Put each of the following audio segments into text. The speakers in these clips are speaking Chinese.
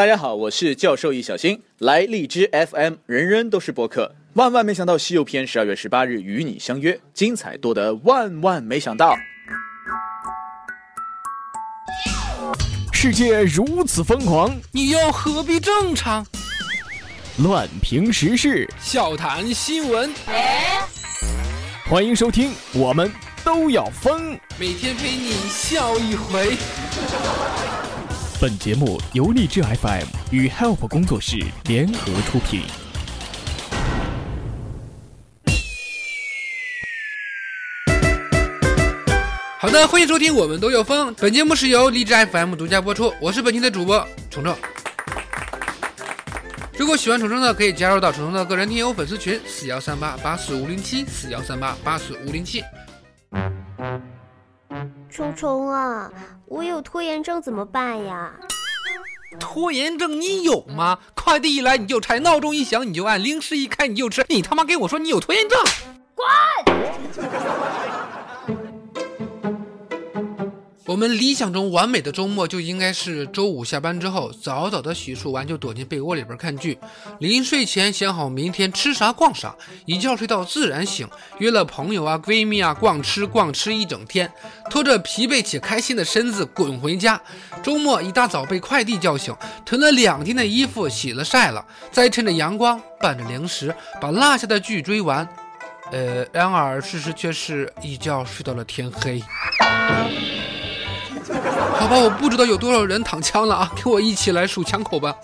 大家好，我是教授易小星，来荔枝 FM，人人都是播客。万万没想到，《西游篇》十二月十八日与你相约，精彩多得万万没想到。世界如此疯狂，你又何必正常？乱评时事，笑谈新闻，欢迎收听，我们都要疯。每天陪你笑一回。本节目由荔枝 FM 与 Help 工作室联合出品。好的，欢迎收听《我们都有风》。本节目是由荔枝 FM 独家播出，我是本期的主播虫虫。如果喜欢虫虫的，可以加入到虫虫的个人听友粉丝群：四幺三八八四五零七四幺三八八四五零七。虫虫啊，我有拖延症怎么办呀？拖延症你有吗？快递一来你就拆，闹钟一响你就按，零食一开你就吃，你他妈给我说你有拖延症？滚！我们理想中完美的周末就应该是周五下班之后，早早的洗漱完就躲进被窝里边看剧，临睡前想好明天吃啥逛啥，一觉睡到自然醒，约了朋友啊闺蜜啊逛吃逛吃一整天，拖着疲惫且开心的身子滚回家。周末一大早被快递叫醒，囤了两天的衣服洗了晒了，再趁着阳光拌着零食把落下的剧追完。呃，然而事实却是一觉睡到了天黑。好吧，我不知道有多少人躺枪了啊！跟我一起来数枪口吧。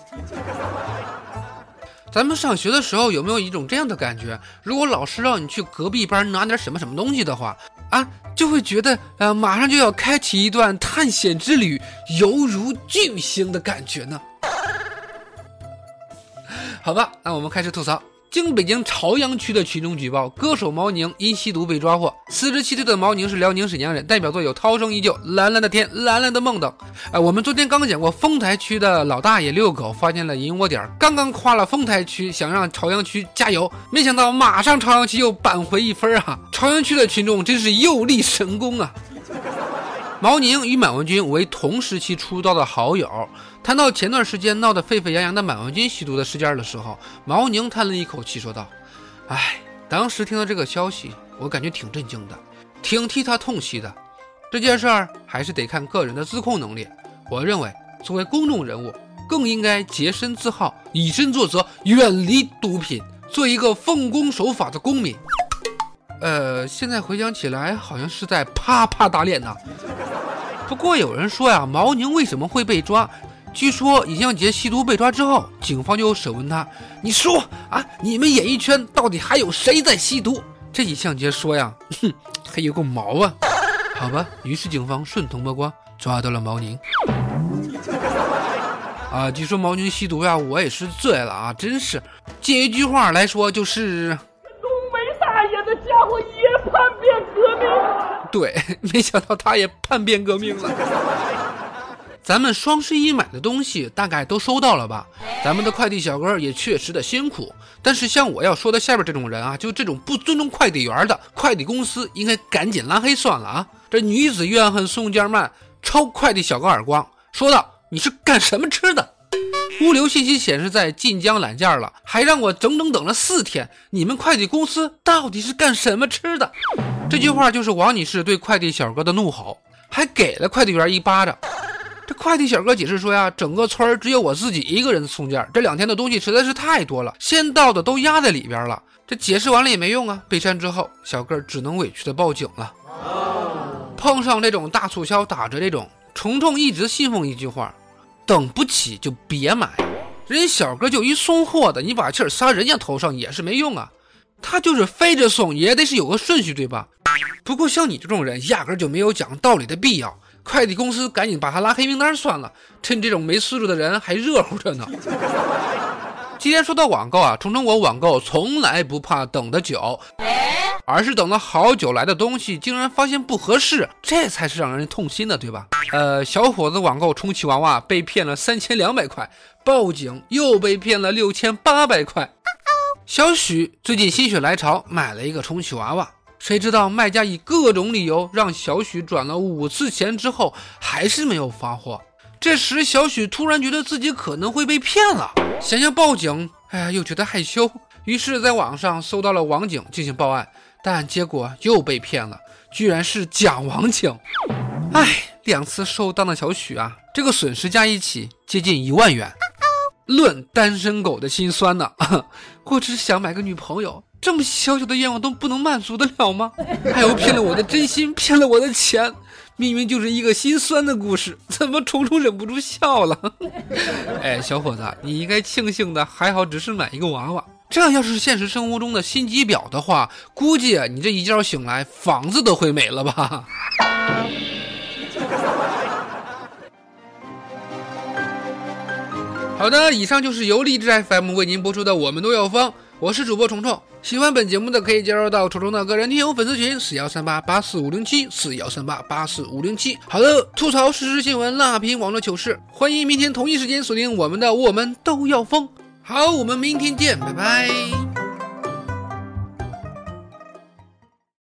咱们上学的时候有没有一种这样的感觉？如果老师让你去隔壁班拿点什么什么东西的话，啊，就会觉得呃，马上就要开启一段探险之旅，犹如巨星的感觉呢。好吧，那我们开始吐槽。经北京朝阳区的群众举报，歌手毛宁因吸毒被抓获。四十七岁的毛宁是辽宁沈阳人，代表作有《涛声依旧》《蓝蓝的天》《蓝蓝的梦》等。哎，我们昨天刚讲过，丰台区的老大爷遛狗发现了银窝点，刚刚夸了丰台区，想让朝阳区加油，没想到马上朝阳区又扳回一分啊！朝阳区的群众真是又立神功啊！毛宁与满文军为同时期出道的好友。谈到前段时间闹得沸沸扬扬的满文军吸毒的事件的时候，毛宁叹了一口气，说道：“唉，当时听到这个消息，我感觉挺震惊的，挺替他痛惜的。这件事儿还是得看个人的自控能力。我认为，作为公众人物，更应该洁身自好，以身作则，远离毒品，做一个奉公守法的公民。呃，现在回想起来，好像是在啪啪打脸呐。不过有人说呀，毛宁为什么会被抓？”据说尹相杰吸毒被抓之后，警方就审问他：“你说啊，你们演艺圈到底还有谁在吸毒？”这尹相杰说呀：“哼，还有个毛啊！”好吧，于是警方顺藤摸瓜抓到了毛宁。啊，据说毛宁吸毒呀，我也是醉了啊！真是，借一句话来说，就是东北大爷的家伙也叛变革命。对，没想到他也叛变革命了。咱们双十一买的东西大概都收到了吧？咱们的快递小哥也确实的辛苦，但是像我要说的下边这种人啊，就这种不尊重快递员的，快递公司应该赶紧拉黑算了啊！这女子怨恨送件慢，抽快递小哥耳光，说道：“你是干什么吃的？”物流信息显示在晋江揽件了，还让我整整等了四天。你们快递公司到底是干什么吃的？这句话就是王女士对快递小哥的怒吼，还给了快递员一巴掌。这快递小哥解释说呀，整个村儿只有我自己一个人送件，这两天的东西实在是太多了，先到的都压在里边了。这解释完了也没用啊，被删之后，小哥只能委屈的报警了。碰上这种大促销打折这种，虫虫一直信奉一句话：等不起就别买。人小哥就一送货的，你把气儿撒人家头上也是没用啊。他就是飞着送，也得是有个顺序，对吧？不过像你这种人，压根就没有讲道理的必要。快递公司赶紧把他拉黑名单算了，趁这种没素质的人还热乎着呢。既然说到网购啊，虫虫我网购从来不怕等的久，而是等了好久来的东西竟然发现不合适，这才是让人痛心的，对吧？呃，小伙子网购充气娃娃被骗了三千两百块，报警又被骗了六千八百块。小许最近心血来潮买了一个充气娃娃。谁知道卖家以各种理由让小许转了五次钱之后，还是没有发货。这时，小许突然觉得自己可能会被骗了，想要报警，哎呀，又觉得害羞，于是在网上搜到了网警进行报案，但结果又被骗了，居然是假网警。哎，两次受当的小许啊，这个损失加一起接近一万元。论单身狗的心酸呢，我只是想买个女朋友，这么小小的愿望都不能满足得了吗？还有骗了我的真心，骗了我的钱，明明就是一个心酸的故事，怎么虫虫忍不住笑了？哎，小伙子，你应该庆幸的，还好只是买一个娃娃，这要是现实生活中的心机婊的话，估计你这一觉醒来，房子都会没了吧？好的，以上就是由励志 FM 为您播出的《我们都要疯》，我是主播虫虫。喜欢本节目的可以加入到虫虫的个人听友粉丝群四幺三八八四五零七四幺三八八四五零七。好的，吐槽实时新闻，辣评网络糗事，欢迎明天同一时间锁定我们的《我们都要疯》。好，我们明天见，拜拜。